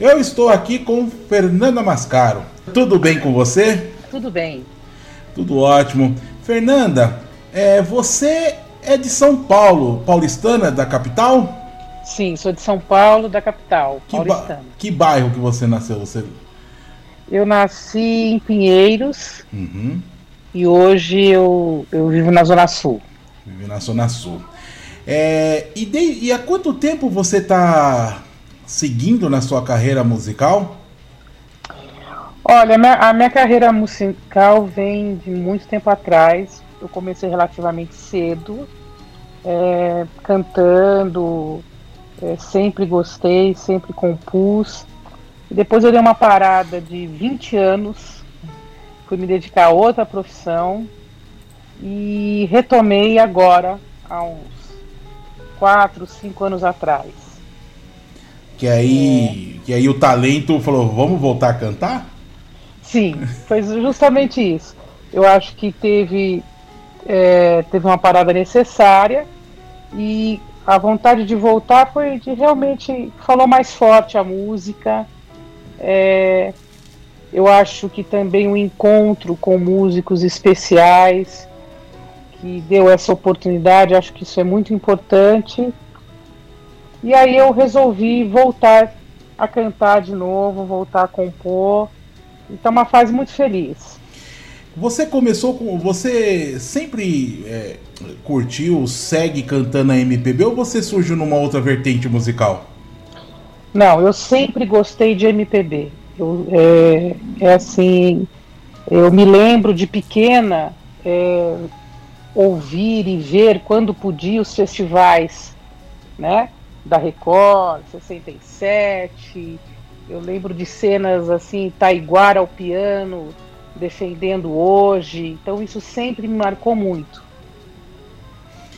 Eu estou aqui com Fernanda Mascaro. Tudo bem com você? Tudo bem. Tudo ótimo. Fernanda, é, você é de São Paulo, paulistana da capital? Sim, sou de São Paulo, da capital, que paulistana. Ba que bairro que você nasceu? Você... Eu nasci em Pinheiros uhum. e hoje eu, eu vivo na Zona Sul. Vive na Zona Sul. É, e, de, e há quanto tempo você está seguindo na sua carreira musical? Olha, a minha, carreira musical vem de muito tempo atrás. Eu comecei relativamente cedo, é, cantando, é, sempre gostei, sempre compus. Depois eu dei uma parada de 20 anos, fui me dedicar a outra profissão e retomei agora, há uns 4, 5 anos atrás. Que aí, é. que aí o talento falou, vamos voltar a cantar? Sim, foi justamente isso. Eu acho que teve, é, teve uma parada necessária e a vontade de voltar foi de realmente falou mais forte a música. É, eu acho que também o um encontro com músicos especiais que deu essa oportunidade, acho que isso é muito importante. E aí eu resolvi voltar a cantar de novo, voltar a compor. Então, uma fase muito feliz. Você começou com. Você sempre é, curtiu, segue cantando a MPB ou você surgiu numa outra vertente musical? Não, eu sempre gostei de MPB. Eu, é, é assim, eu me lembro de pequena é, ouvir e ver quando podia os festivais, né? Da Record, 67. Eu lembro de cenas assim, Taiguara ao piano, defendendo hoje. Então isso sempre me marcou muito.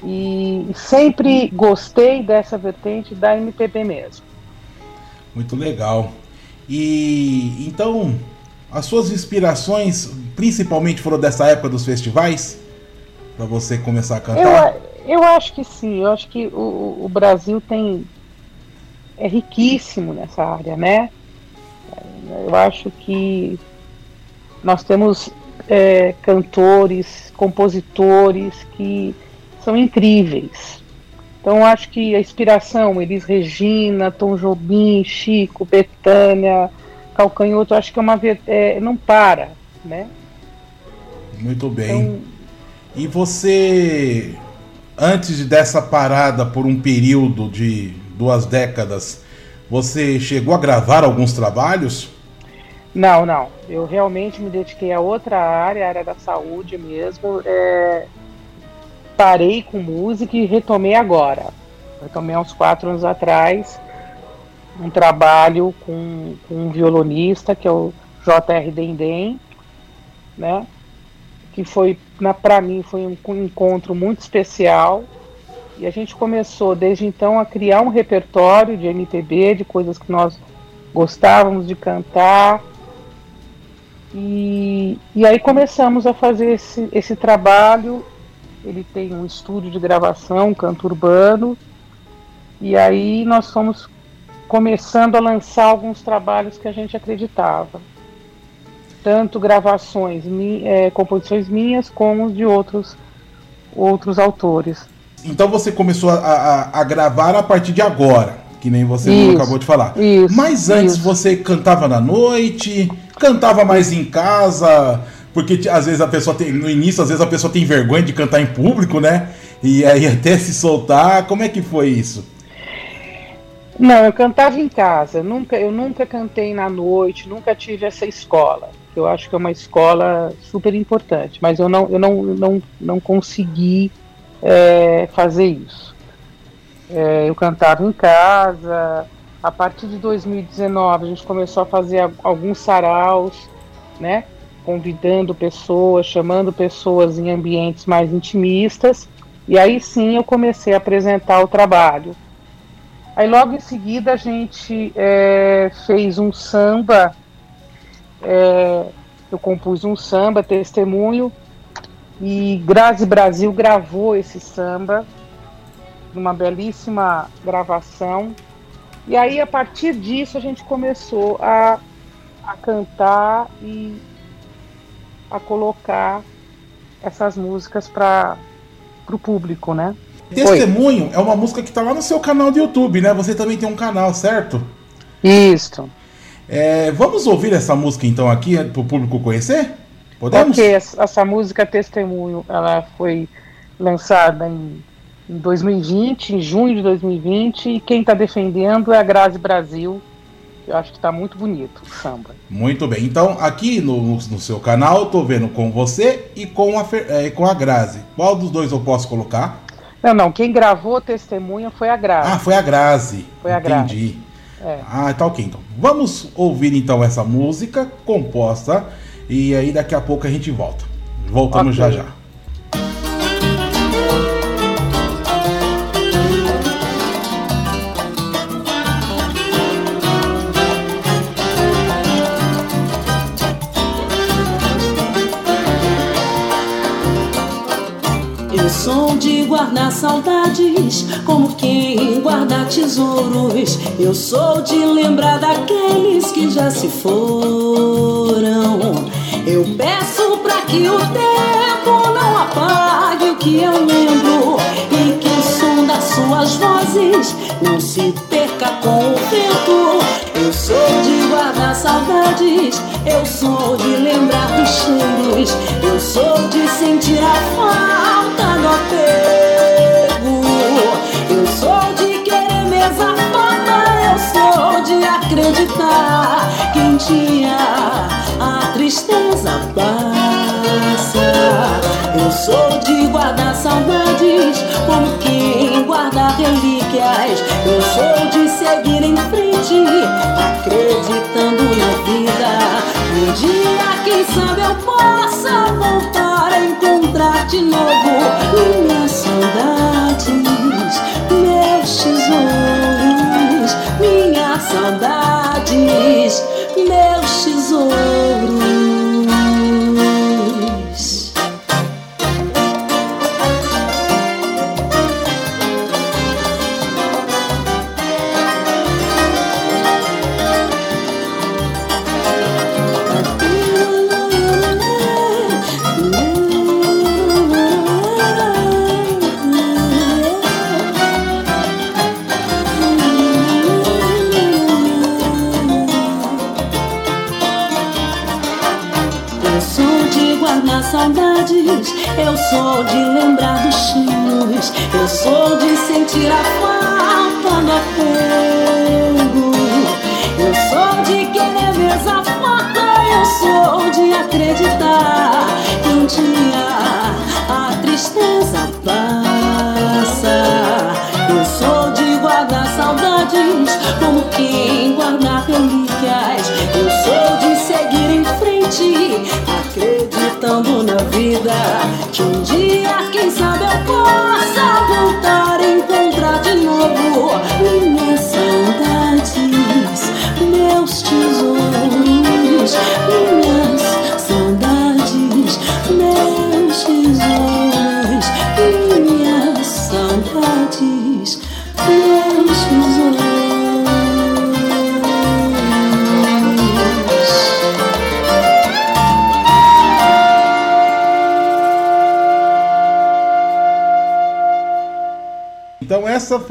E sempre gostei dessa vertente da MPB mesmo. Muito legal. E então, as suas inspirações principalmente foram dessa época dos festivais? Para você começar a cantar? Eu, eu acho que sim. Eu acho que o, o Brasil tem é riquíssimo nessa área, né? Eu acho que nós temos é, cantores, compositores que são incríveis. Então acho que a inspiração, Elis Regina, Tom Jobim, Chico, Betânia, Calcanhoto, acho que é uma é, não para, né? Muito bem. Então, e você, antes dessa parada por um período de duas décadas, você chegou a gravar alguns trabalhos? Não, não. Eu realmente me dediquei a outra área, a área da saúde mesmo. É... Parei com música e retomei agora. Retomei uns quatro anos atrás um trabalho com, com um violonista, que é o J.R. Dendem, né? Que foi, para mim, foi um, encontro muito especial. E a gente começou desde então a criar um repertório de MPB, de coisas que nós gostávamos de cantar, e, e aí começamos a fazer esse, esse trabalho. Ele tem um estúdio de gravação, um canto urbano, e aí nós fomos começando a lançar alguns trabalhos que a gente acreditava. Tanto gravações, é, composições minhas, como de outros, outros autores. Então você começou a, a, a gravar a partir de agora, que nem você isso, acabou de falar. Isso, Mas antes isso. você cantava na noite, cantava mais em casa, porque às vezes a pessoa tem, no início, às vezes a pessoa tem vergonha de cantar em público, né? E aí até se soltar, como é que foi isso? Não, eu cantava em casa, nunca, eu nunca cantei na noite, nunca tive essa escola. Eu acho que é uma escola super importante, mas eu não, eu não, não, não consegui é, fazer isso. É, eu cantava em casa, a partir de 2019, a gente começou a fazer alguns saraus, né? Convidando pessoas, chamando pessoas em ambientes mais intimistas. E aí sim eu comecei a apresentar o trabalho. Aí logo em seguida a gente é, fez um samba, é, eu compus um samba, testemunho, e Grazi Brasil gravou esse samba, numa belíssima gravação E aí, a partir disso, a gente começou a, a cantar e a colocar essas músicas para o público, né? Testemunho Oi. é uma música que está lá no seu canal do YouTube, né? Você também tem um canal, certo? Isso. É, vamos ouvir essa música então aqui para o público conhecer? Podemos? Porque essa música Testemunho, ela foi lançada em, em 2020, em junho de 2020, e quem está defendendo é a Grazi Brasil. Eu acho que está muito bonito o samba. Muito bem. Então, aqui no, no seu canal, estou vendo com você e com a, é, com a Grazi. Qual dos dois eu posso colocar? Não, não. Quem gravou testemunha foi a Grazi. Ah, foi a Grazi. Foi a Grazi. Entendi. É. Ah, tá ok. Então, vamos ouvir então essa música composta e aí daqui a pouco a gente volta. Voltamos okay. já já. Guardar saudades, como quem guarda tesouros. Eu sou de lembrar daqueles que já se foram. Eu peço pra que o tempo não apague o que eu lembro e que o som das suas vozes não se perca com o vento. Eu sou de guardar saudades, eu sou de lembrar dos cheiros, eu sou de sentir a falta do apego. Eu sou de querer mesa farta, eu sou de acreditar que um dia a tristeza passa. Eu sou de guardar saudades como quem guarda relíquias. Eu sou de seguir em na vida. Um dia, quem sabe, eu possa voltar a encontrar de novo minhas saudades, meus tesouros, minhas saudades, Que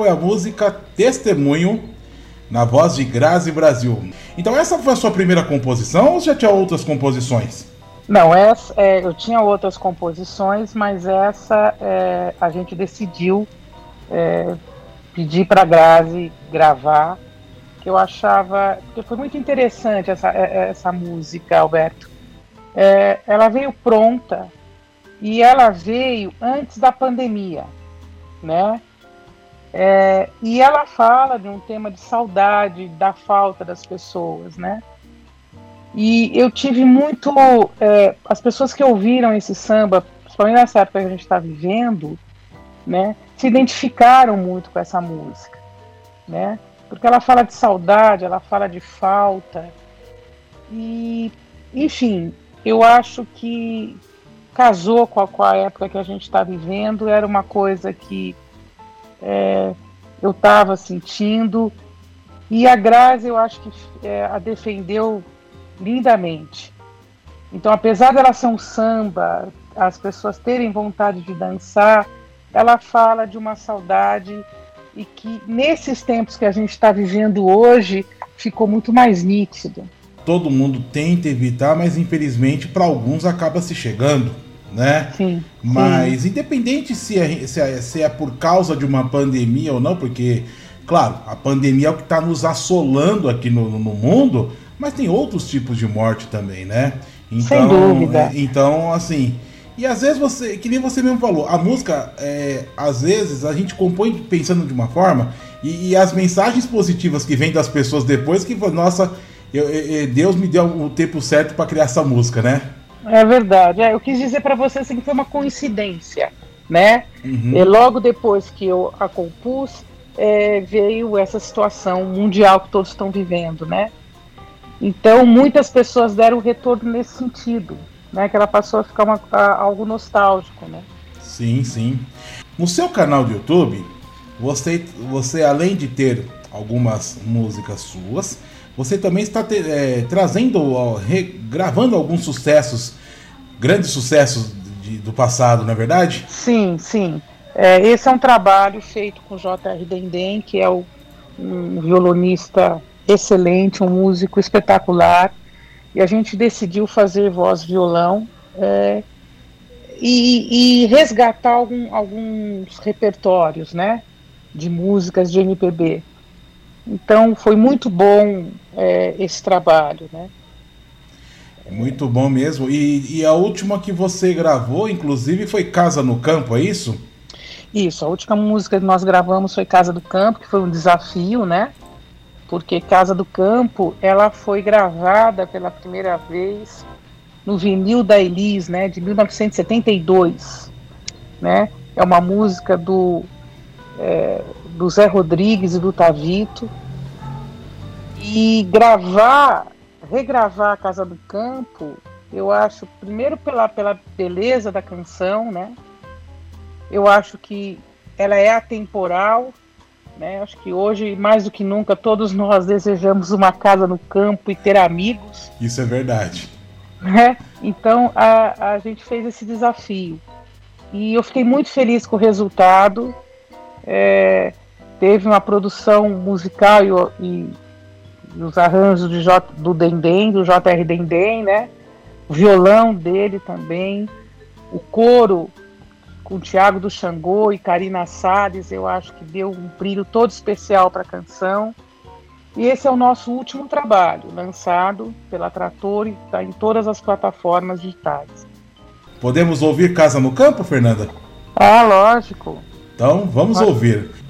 foi a música Testemunho, na voz de Grazi Brasil. Então essa foi a sua primeira composição ou já tinha outras composições? Não, essa, é, eu tinha outras composições, mas essa é, a gente decidiu é, pedir para Grazi gravar, que eu achava que foi muito interessante essa, é, é, essa música, Alberto. É, ela veio pronta e ela veio antes da pandemia, né? É, e ela fala de um tema de saudade, da falta das pessoas, né? E eu tive muito. É, as pessoas que ouviram esse samba, principalmente nessa época que a gente está vivendo, né, se identificaram muito com essa música, né? Porque ela fala de saudade, ela fala de falta. E, enfim, eu acho que casou com a, com a época que a gente está vivendo, era uma coisa que é, eu estava sentindo E a Grazi, eu acho que é, a defendeu lindamente. Então, apesar dela ser um samba, as pessoas terem vontade de dançar, ela fala de uma saudade e que nesses tempos que a gente está vivendo hoje ficou muito mais nítido. Todo mundo tenta evitar, mas infelizmente para alguns acaba se chegando, né? Sim. Mas sim. independente se é, se, é, se é por causa de uma pandemia ou não, porque, claro, a pandemia é o que está nos assolando aqui no, no mundo, mas tem outros tipos de morte também, né? Então, Sem dúvida. É, então, assim, e às vezes você, que nem você mesmo falou, a música, é, às vezes a gente compõe pensando de uma forma e, e as mensagens positivas que vêm das pessoas depois que, nossa, eu, eu, Deus me deu o tempo certo para criar essa música, né? É verdade. É, eu quis dizer para você assim, que foi uma coincidência, né? Uhum. E logo depois que eu a compus, é, veio essa situação mundial que todos estão vivendo, né? Então muitas pessoas deram retorno nesse sentido né? Que ela passou a ficar uma, a, algo nostálgico, né? Sim, sim. No seu canal do YouTube, você, você além de ter algumas músicas suas, você também está te, é, trazendo, ó, gravando alguns sucessos, grandes sucessos de, do passado, não é verdade? Sim, sim. É, esse é um trabalho feito com J.R. Dendem, que é o, um violonista excelente, um músico espetacular, e a gente decidiu fazer voz violão é, e, e, resgatar algum, alguns repertórios, né, de músicas de MPB. Então foi muito bom é, esse trabalho, né? Muito bom mesmo. E, e, a última que você gravou, inclusive, foi Casa no Campo, é isso? Isso, a última música que nós gravamos foi Casa do Campo, que foi um desafio, né? porque Casa do Campo ela foi gravada pela primeira vez no vinil da Elis, né, de 1972, né? É uma música do é, do Zé Rodrigues e do Tavito e gravar, regravar a Casa do Campo, eu acho primeiro pela pela beleza da canção, né? Eu acho que ela é atemporal, né? Acho que hoje, mais do que nunca, todos nós desejamos uma casa no campo e ter amigos. Isso é verdade. Né? Então a, a gente fez esse desafio. E eu fiquei muito feliz com o resultado. É, teve uma produção musical e, e, e os arranjos de J, do Dendem, do JR Dendem, né? O violão dele também. O coro com Tiago do Xangô e Karina Salles, eu acho que deu um brilho todo especial para a canção. E esse é o nosso último trabalho, lançado pela Trator e está em todas as plataformas digitais. Podemos ouvir Casa no Campo, Fernanda? Ah, lógico. Então, vamos Pode. ouvir.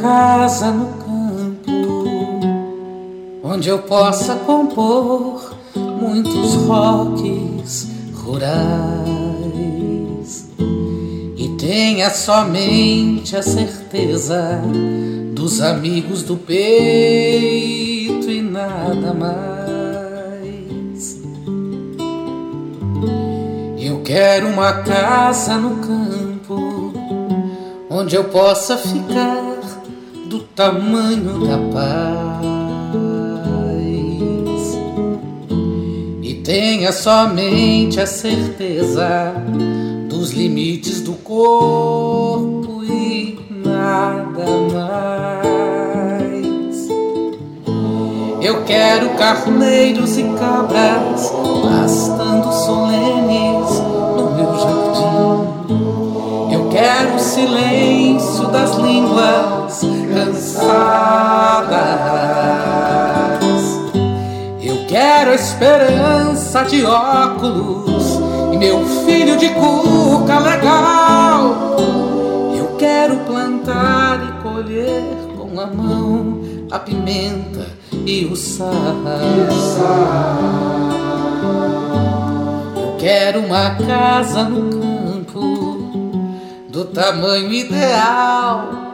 Casa no campo, onde eu possa compor muitos rocks rurais e tenha somente a certeza dos amigos do peito e nada mais. Eu quero uma casa no campo onde eu possa ficar tamanho da paz e tenha somente a certeza dos limites do corpo e nada mais. Eu quero carneiros e cabras pastando solenes no meu jardim. Eu quero o silêncio das línguas cansadas. Eu quero a esperança de óculos e meu filho de cuca legal. Eu quero plantar e colher com a mão a pimenta e o sal. Eu quero uma casa no campo do tamanho ideal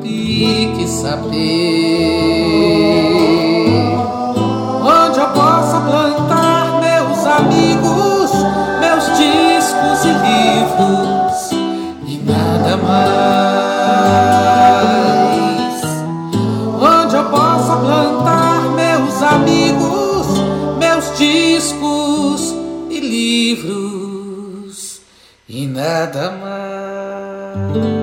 pique saber onde eu possa plantar meus amigos, meus discos e livros e nada mais. Onde eu possa plantar meus amigos, meus discos e livros e nada mais.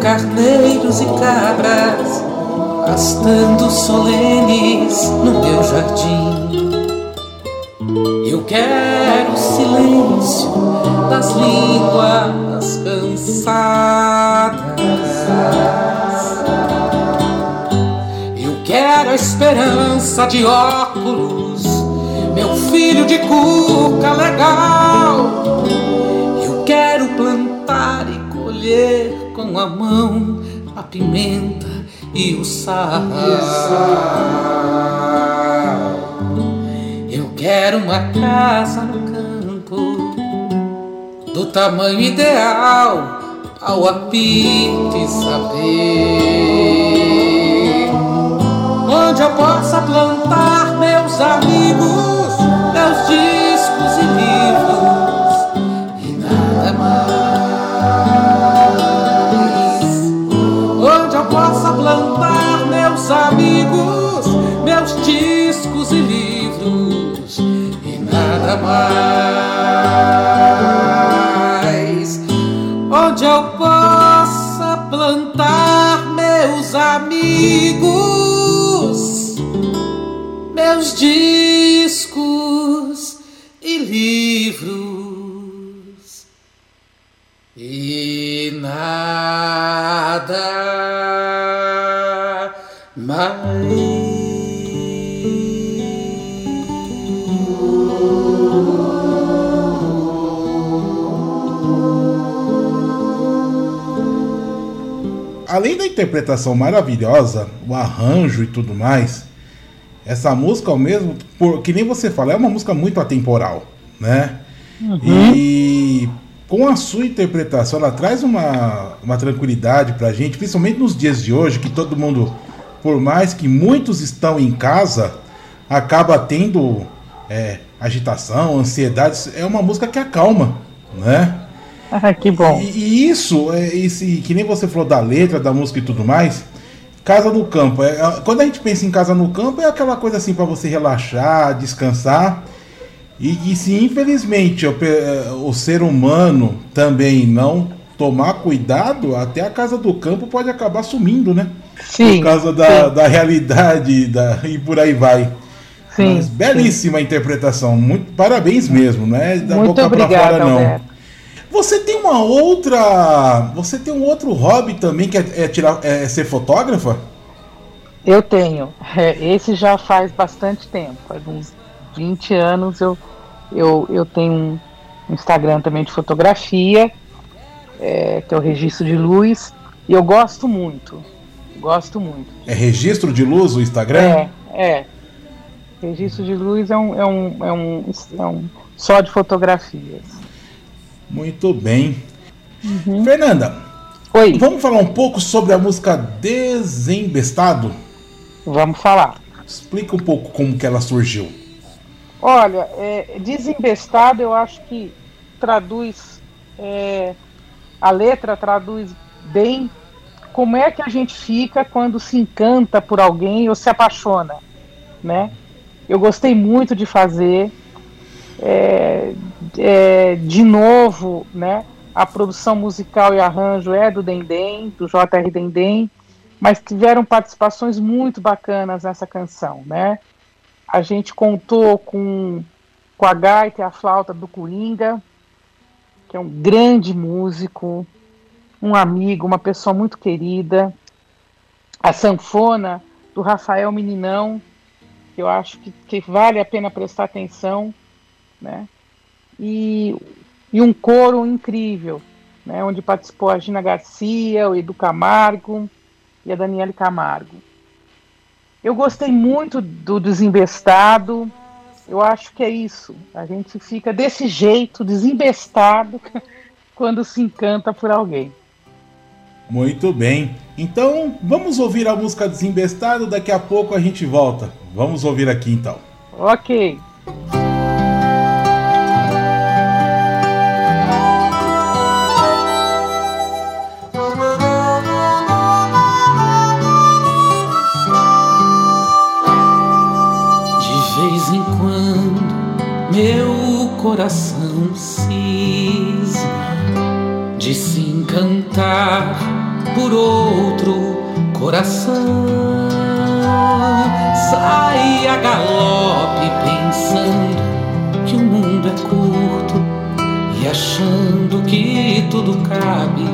Carneiros e cabras pastando solenes no meu jardim. Eu quero o silêncio das línguas cansadas. Eu quero a esperança de óculos, meu filho de cuca legal. Eu quero plantar e colher com a mão a pimenta e o sal. Eu quero uma casa no campo do tamanho ideal ao apito saber onde eu possa plantar meus amigos, meus discos meus amigos, meus discos e livros e nada mais. Onde eu possa plantar meus amigos, meus discos e livros e nada Além da interpretação maravilhosa, o arranjo e tudo mais, essa música ao mesmo, por, que nem você fala, é uma música muito atemporal, né? Uhum. E com a sua interpretação, ela traz uma, uma tranquilidade pra gente, principalmente nos dias de hoje, que todo mundo por mais que muitos estão em casa, acaba tendo é, agitação, ansiedade. É uma música que acalma, né? Ah, que bom. E, e isso, é, esse, que nem você falou da letra, da música e tudo mais. Casa no campo. É, quando a gente pensa em casa no campo, é aquela coisa assim para você relaxar, descansar. E, e se infelizmente o, é, o ser humano também não tomar cuidado, até a casa do campo pode acabar sumindo, né? Sim, por causa da, da realidade da, e por aí vai. Sim, Mas belíssima sim. interpretação, muito parabéns mesmo, não é da muito boca para fora não. Alberto. Você tem uma outra, você tem um outro hobby também que é, é tirar, é ser fotógrafa? Eu tenho. É, esse já faz bastante tempo, faz uns 20 anos eu eu, eu tenho um Instagram também de fotografia, é, que é o Registro de Luz, e eu gosto muito. Gosto muito. É registro de luz o Instagram? É, é. Registro de luz é um, é um, é um, é um só de fotografias. Muito bem. Uhum. Fernanda, Oi. vamos falar um pouco sobre a música Desembestado? Vamos falar. Explica um pouco como que ela surgiu. Olha, é, Desembestado eu acho que traduz, é, a letra traduz bem como é que a gente fica quando se encanta por alguém ou se apaixona, né? Eu gostei muito de fazer, é, é, de novo, né? A produção musical e arranjo é do Dendem, do J.R. Dendem, mas tiveram participações muito bacanas nessa canção, né? A gente contou com, com a gaita e a flauta do Coringa, que é um grande músico, um amigo, uma pessoa muito querida. A sanfona do Rafael Meninão, que eu acho que, que vale a pena prestar atenção, né? E, e um coro incrível, né? Onde participou a Gina Garcia, o Edu Camargo e a Daniele Camargo. Eu gostei muito do Desembestado. Eu acho que é isso. A gente fica desse jeito, desembestado, quando se encanta por alguém. Muito bem. Então, vamos ouvir a música Desembestado, daqui a pouco a gente volta. Vamos ouvir aqui então. Ok. De vez em quando, meu coração cisma de se encantar por outro coração. Sai a galope pensando que o mundo é curto e achando que tudo cabe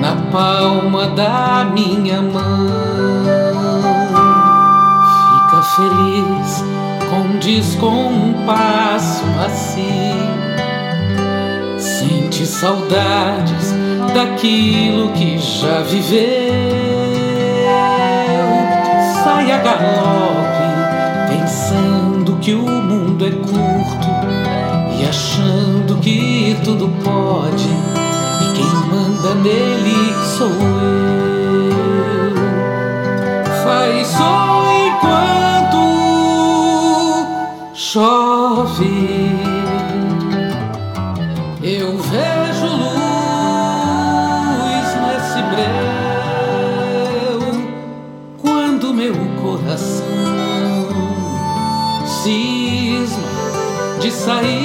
na palma da minha mão. Fica feliz com descompasso macio, sente saudades daquilo que já viveu. Sai a galope, pensando que o mundo é curto e achando que tudo pode. E quem manda nele sou eu. Faz só enquanto chove. Sair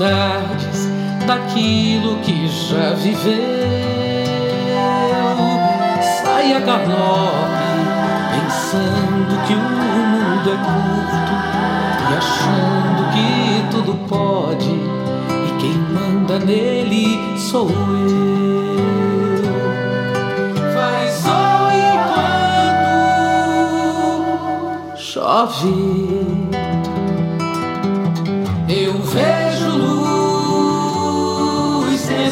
saudades daquilo que já viveu. Sai a galope, pensando que o mundo é curto e achando que tudo pode. E quem manda nele sou eu. Faz só enquanto chove.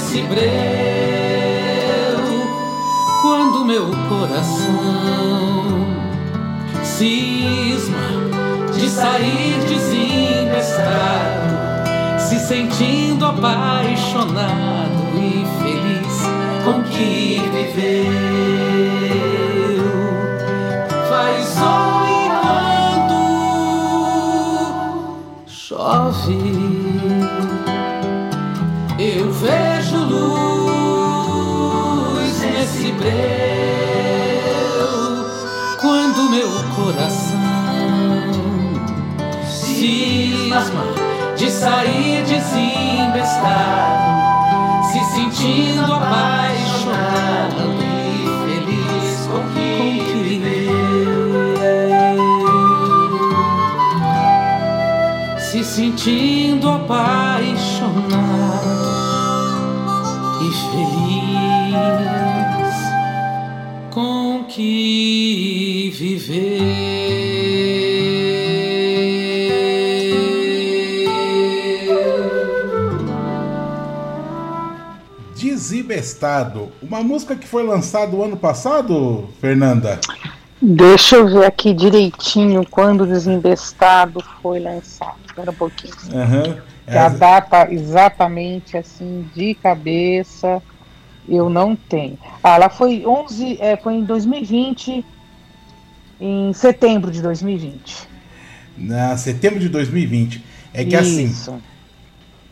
Esse breu quando meu coração cisma de sair desembestado, se sentindo apaixonado e feliz com que viveu. Faz enquanto chove. Breu quando meu coração cisma de sair desembestado, se sentindo apaixonado e feliz com que viveu, se sentindo apaixonado e feliz com que viver. Desibestado, uma música que foi lançada o ano passado, Fernanda? Deixa eu ver aqui direitinho quando Desembestado foi lançado. Espera um pouquinho. Uhum. É. A data exatamente assim, de cabeça, eu não tenho. Ah, ela foi 11, é, foi em 2020, em setembro de 2020. Na setembro de 2020. É que assim, Isso. assim,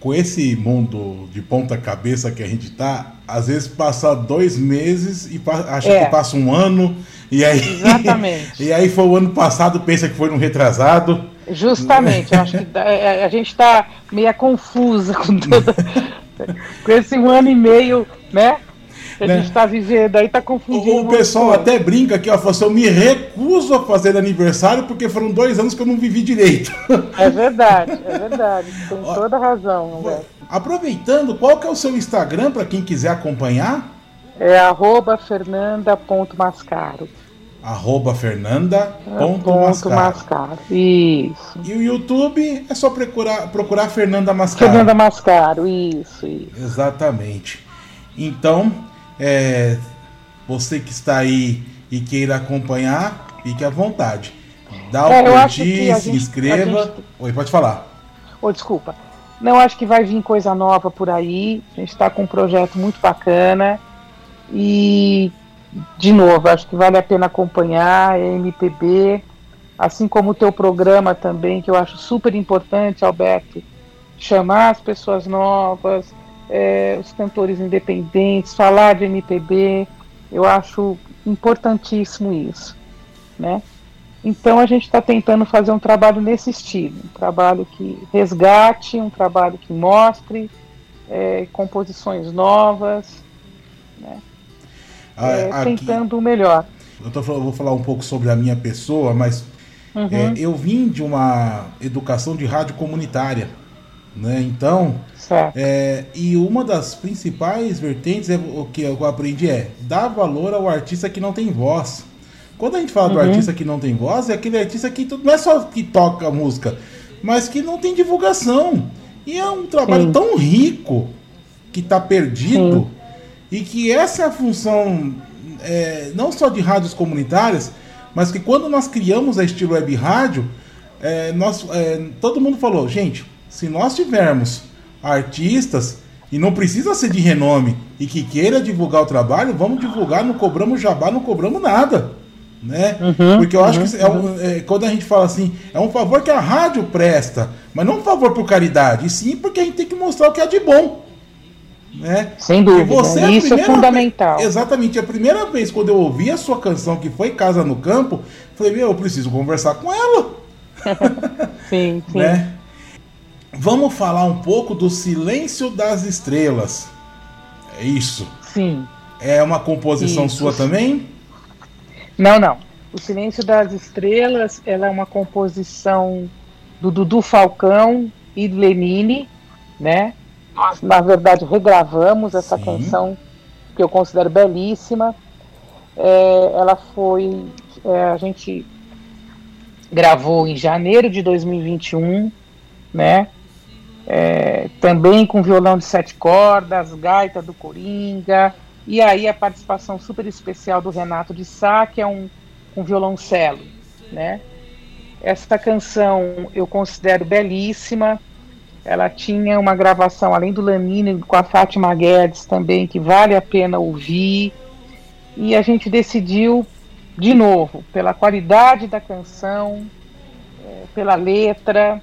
com esse mundo de ponta cabeça que a gente tá, às vezes passa dois meses e acha é. que passa um ano, e aí. Exatamente. e aí foi o ano passado, pensa que foi um retrasado. Justamente, eu acho que é, a gente está meio confusa com toda. com esse um ano e meio, né? Que a né? gente está vivendo aí, está confundindo. O, pessoal até brinca aqui, ó, assim, eu me recuso a fazer aniversário porque foram dois anos que eu não vivi direito. É verdade, é verdade. Tem ó, toda razão. Aproveitando, qual que é o seu Instagram para quem quiser acompanhar? É arroba fernanda.mascaro. Arroba fernanda.mascaro. Isso. E o YouTube é só procurar, procurar Fernanda Mascaro. Fernanda Mascaro, isso, isso. Exatamente. Então, é, você que está aí e queira acompanhar, fique à vontade. Dá o é, curtir, se gente, inscreva. Gente... Oi, pode falar. Oh, desculpa. Não, acho que vai vir coisa nova por aí. A gente está com um projeto muito bacana. E, de novo, acho que vale a pena acompanhar. É MPB, assim como o teu programa também, que eu acho super importante, Alberto. Chamar as pessoas novas, é, os cantores independentes, falar de MPB, eu acho importantíssimo isso, né? Então a gente está tentando fazer um trabalho nesse estilo, um trabalho que resgate, um trabalho que mostre é, composições novas, né? Ah, é, aqui, tentando o melhor. Eu tô, vou falar um pouco sobre a minha pessoa, mas uhum. é, eu vim de uma educação de rádio comunitária. Né? Então, é, e uma das principais vertentes é, o que eu aprendi é dar valor ao artista que não tem voz. Quando a gente fala uhum. do artista que não tem voz, é aquele artista que não é só que toca música, mas que não tem divulgação. E é um trabalho Sim. tão rico que está perdido Sim. e que essa é a função é, não só de rádios comunitárias, mas que quando nós criamos a estilo web rádio, é, nós, é, todo mundo falou, gente, se nós tivermos artistas, e não precisa ser de renome, e que queira divulgar o trabalho, vamos divulgar, não cobramos jabá, não cobramos nada. Né? Uhum, Porque eu acho uhum, que é, um, é, quando a gente fala assim, é um favor que a rádio presta, mas não um favor por caridade, sim porque a gente tem que mostrar o que é de bom. Né? Sem dúvida, você, isso é fundamental. Vez, exatamente, a primeira vez quando eu ouvi a sua canção, que foi Casa no Campo, falei, meu, eu preciso conversar com ela. sim, sim. Né? Vamos falar um pouco do Silêncio das Estrelas. É isso? Sim. É uma composição isso. sua também? Não, não. O Silêncio das Estrelas ela é uma composição do Dudu Falcão e do Lenine, né? Nós, na verdade, regravamos essa Sim. canção que eu considero belíssima. É, ela foi. É, a gente gravou em janeiro de 2021, né? É, também com violão de sete cordas, gaita do Coringa, e aí a participação super especial do Renato de Sá, que é um, um violoncelo, né? Esta canção eu considero belíssima, ela tinha uma gravação, além do Lanini, com a Fátima Guedes também, que vale a pena ouvir, e a gente decidiu, de novo, pela qualidade da canção, é, pela letra,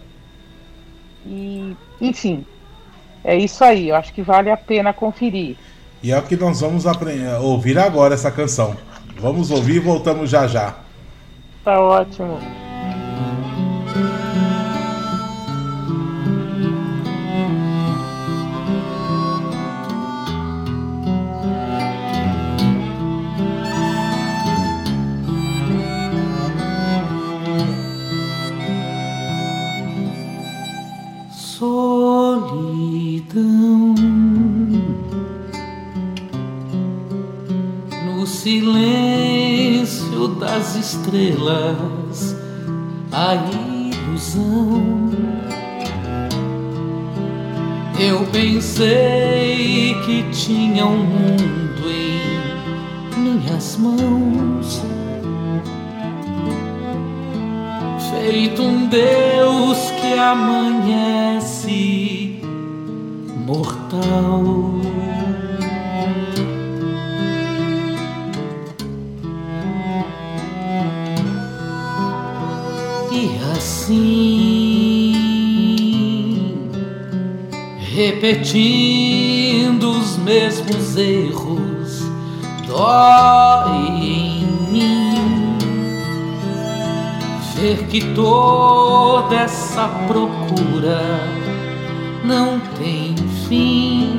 e enfim, é isso aí. Eu acho que vale a pena conferir. E é o que nós vamos ouvir agora essa canção. Vamos ouvir e voltamos já já. Tá ótimo. Solidão. No silêncio das estrelas, a ilusão. Eu pensei que tinha um mundo em minhas mãos feito um Deus que amanhece mortal. E assim repetindo os mesmos erros, dói em mim ver que toda essa procura não tem fim.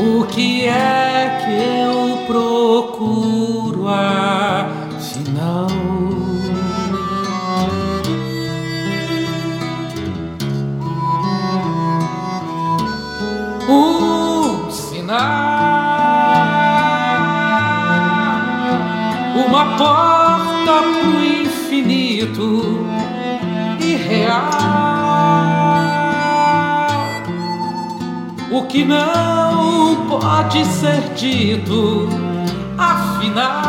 O que é que eu procuro afinal? Um sinal, uma porta pro infinito irreal. O que não pode ser dito, afinal,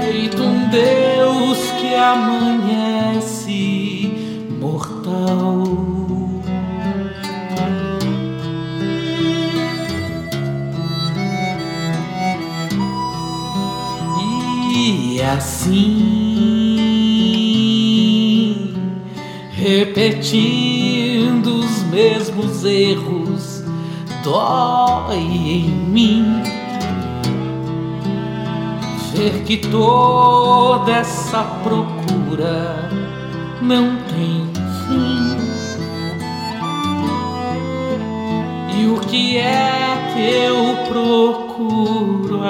feito um Deus que amanhece mortal. assim, repetindo os mesmos erros, dói em mim ver que toda essa procura não tem fim. E o que é que eu procuro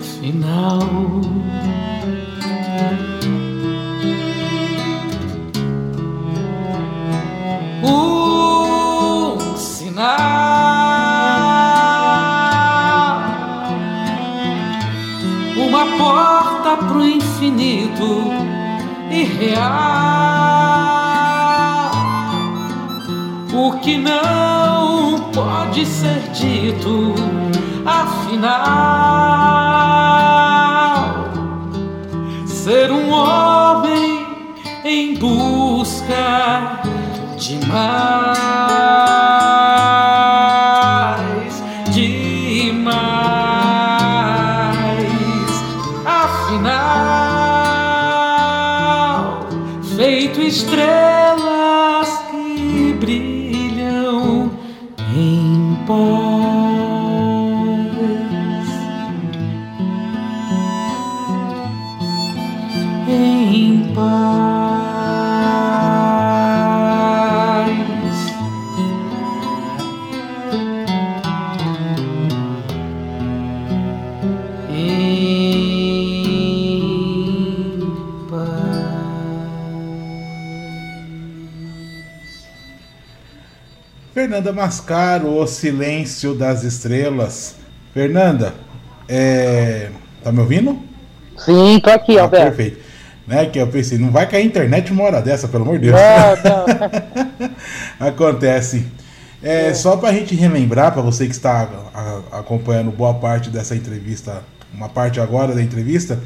afinal? Infinito irreal. O que não pode ser dito, afinal, ser um homem em busca de mais. Fernanda Mascaro, O Silêncio das Estrelas. Fernanda, é... tá me ouvindo? Sim, tô aqui, ah, Alberto. Perfeito. Né, que eu pensei, não vai cair internet uma hora dessa, pelo amor de Deus. Não, não. Acontece. É, é. Só para a gente relembrar, para você que está acompanhando boa parte dessa entrevista, uma parte agora da entrevista,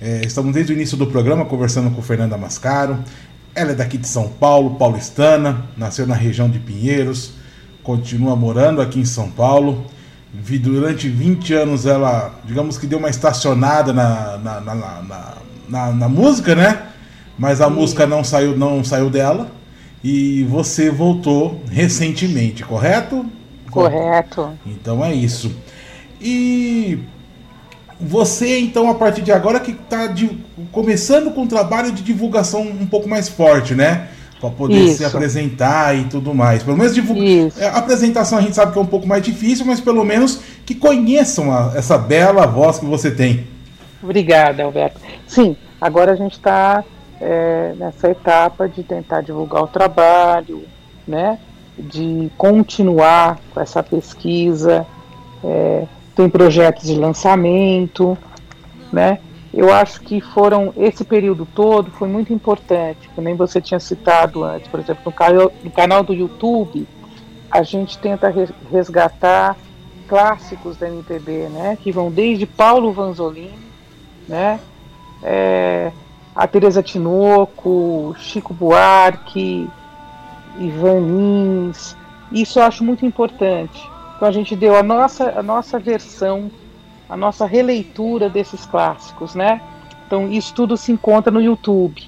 é, estamos desde o início do programa conversando com Fernanda Mascaro. Ela é daqui de São Paulo, paulistana, nasceu na região de Pinheiros, continua morando aqui em São Paulo. durante 20 anos ela, digamos que deu uma estacionada na, na, na, na, na, música, né? Mas a Sim. música não saiu, não saiu dela. E você voltou recentemente, correto? Correto. Então é isso. E você, então, a partir de agora que está começando com um trabalho de divulgação um pouco mais forte, né? Para poder Isso. se apresentar e tudo mais. Pelo menos divulgar. É, a apresentação a gente sabe que é um pouco mais difícil, mas pelo menos que conheçam a, essa bela voz que você tem. Obrigada, Alberto. Sim, agora a gente está é, nessa etapa de tentar divulgar o trabalho, né? De continuar com essa pesquisa. É, tem projetos de lançamento, né? Eu acho que foram esse período todo foi muito importante, que nem você tinha citado antes, por exemplo, no canal, no canal do YouTube, a gente tenta resgatar clássicos da MPB, né, que vão desde Paulo Vanzolini, né, é, a Teresa Tinoco, Chico Buarque, Ivan Lins, isso eu acho muito importante. Então a gente deu a nossa, a nossa versão a nossa releitura desses clássicos, né? Então isso tudo se encontra no YouTube.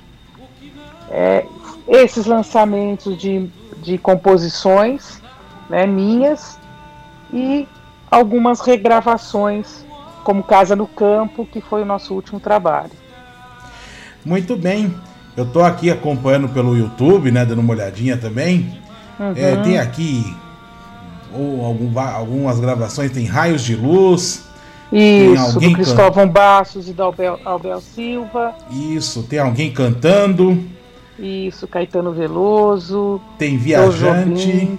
É, esses lançamentos de, de composições né, minhas e algumas regravações, como Casa no Campo, que foi o nosso último trabalho. Muito bem. Eu estou aqui acompanhando pelo YouTube, né, dando uma olhadinha também. Uhum. É, tem aqui ou algum, algumas gravações, tem raios de luz, isso, do Cristóvão can... Bastos e do Albel, Albel Silva. Isso, tem alguém cantando. Isso, Caetano Veloso. Tem Viajante.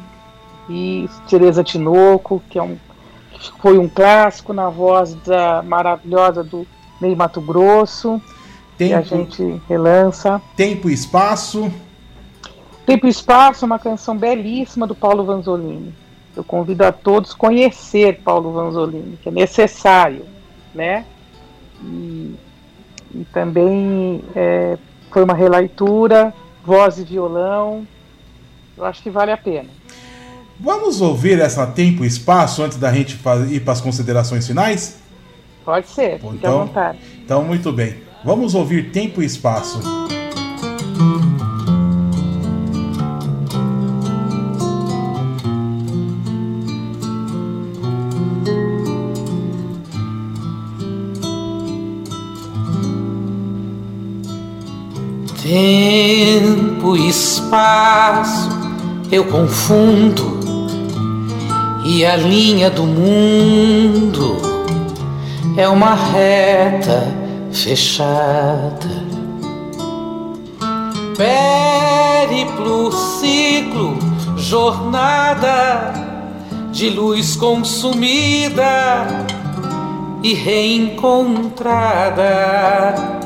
Isso, Tereza Tinoco, que é um, foi um clássico na voz da maravilhosa do Ney Mato Grosso. Tempo, que a gente relança. Tempo e Espaço. Tempo e Espaço é uma canção belíssima do Paulo Vanzolini. Eu convido a todos a conhecer Paulo Vanzolini, que é necessário, né? E, e também é, foi uma releitura, voz e violão. Eu acho que vale a pena. Vamos ouvir essa tempo e espaço antes da gente ir para as considerações finais? Pode ser, Bom, fique então, à vontade. Então, muito bem. Vamos ouvir tempo e espaço. Tempo e espaço eu confundo, e a linha do mundo é uma reta fechada. Périplo, ciclo, jornada de luz consumida e reencontrada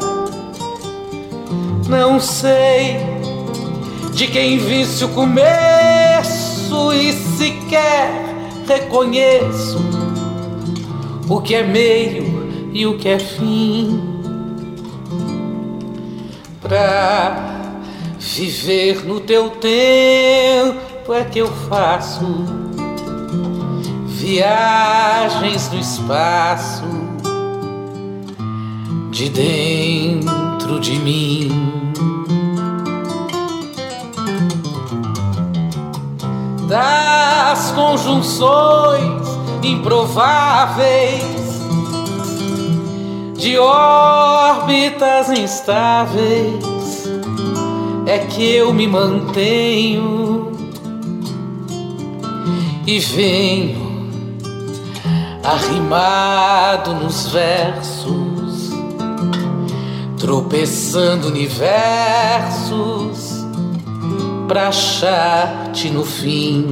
não sei de quem visse o começo e sequer reconheço o que é meio e o que é fim. Pra viver no teu tempo é que eu faço viagens no espaço de dentro de mim. Das conjunções improváveis de órbitas instáveis é que eu me mantenho e venho arrimado nos versos, tropeçando universos pra achar-te no fim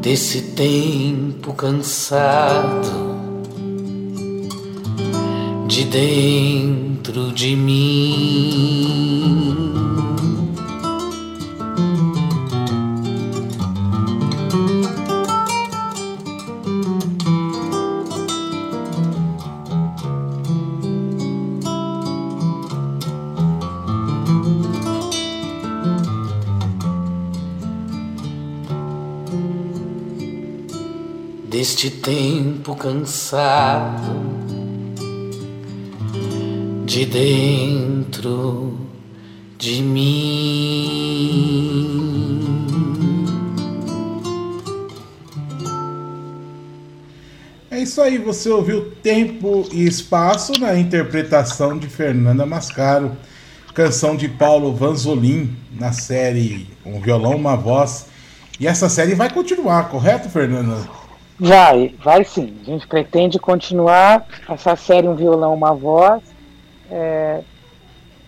desse tempo cansado de dentro de mim. Neste tempo cansado de dentro de mim. É isso aí, você ouviu Tempo e Espaço na interpretação de Fernanda Mascaro, canção de Paulo Vanzolin na série Um Violão, Uma Voz. E essa série vai continuar, correto, Fernanda? Vai, vai sim. A gente pretende continuar essa série Um Violão, Uma Voz. É,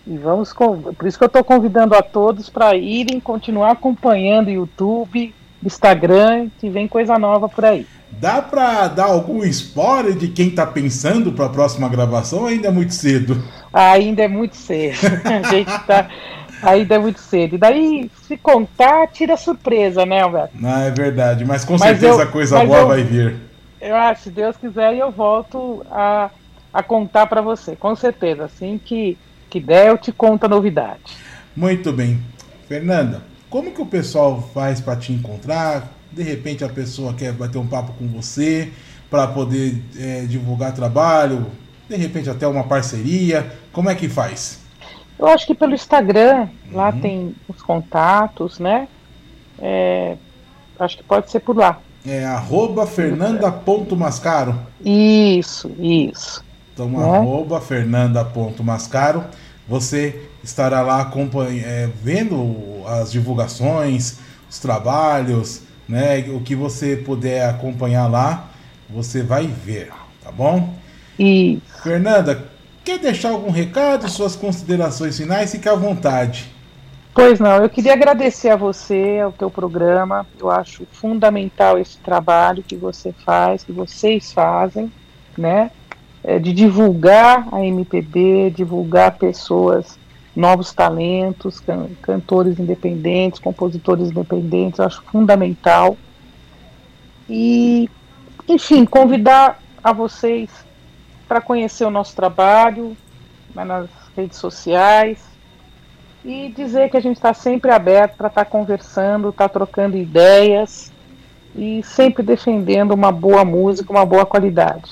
e vamos. Por isso que eu estou convidando a todos para irem continuar acompanhando YouTube, Instagram, que vem coisa nova por aí. Dá para dar algum spoiler de quem está pensando para a próxima gravação ou ainda é muito cedo? Ainda é muito cedo. a gente tá. Ainda é muito cedo. E daí, se contar, tira surpresa, né, Alberto? Não, é verdade. Mas com mas certeza eu, coisa boa eu, vai vir. Eu, ah, se Deus quiser, eu volto a, a contar para você. Com certeza. Assim que, que der, eu te conto a novidade. Muito bem. Fernanda, como que o pessoal faz para te encontrar? De repente a pessoa quer bater um papo com você para poder é, divulgar trabalho, de repente até uma parceria. Como é que faz? Eu acho que pelo Instagram, lá uhum. tem os contatos, né? É, acho que pode ser por lá. É arroba fernanda.mascaro. Isso, isso. Então, né? arroba fernanda.mascaro. Você estará lá é, vendo as divulgações, os trabalhos, né? O que você puder acompanhar lá, você vai ver, tá bom? E Fernanda, quer deixar algum recado, suas considerações finais? Fique à vontade. Pois não, eu queria agradecer a você, ao teu programa. Eu acho fundamental esse trabalho que você faz, que vocês fazem, né? É, de divulgar a MPB, divulgar pessoas novos talentos, can cantores independentes, compositores independentes, eu acho fundamental. E, enfim, convidar a vocês para conhecer o nosso trabalho né, nas redes sociais e dizer que a gente está sempre aberto para estar tá conversando, estar tá trocando ideias e sempre defendendo uma boa música, uma boa qualidade.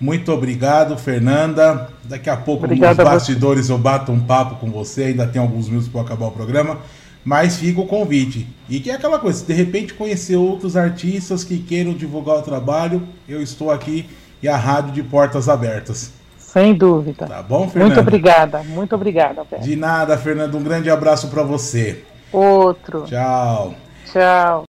Muito obrigado, Fernanda. Daqui a pouco, Obrigado nos bastidores, eu bato um papo com você. Ainda tem alguns minutos para acabar o programa. Mas fica o convite. E que é aquela coisa, de repente conhecer outros artistas que queiram divulgar o trabalho, eu estou aqui e a rádio de portas abertas. Sem dúvida. Tá bom, Fernanda? Muito obrigada, muito obrigada. De nada, Fernanda. Um grande abraço para você. Outro. Tchau. Tchau.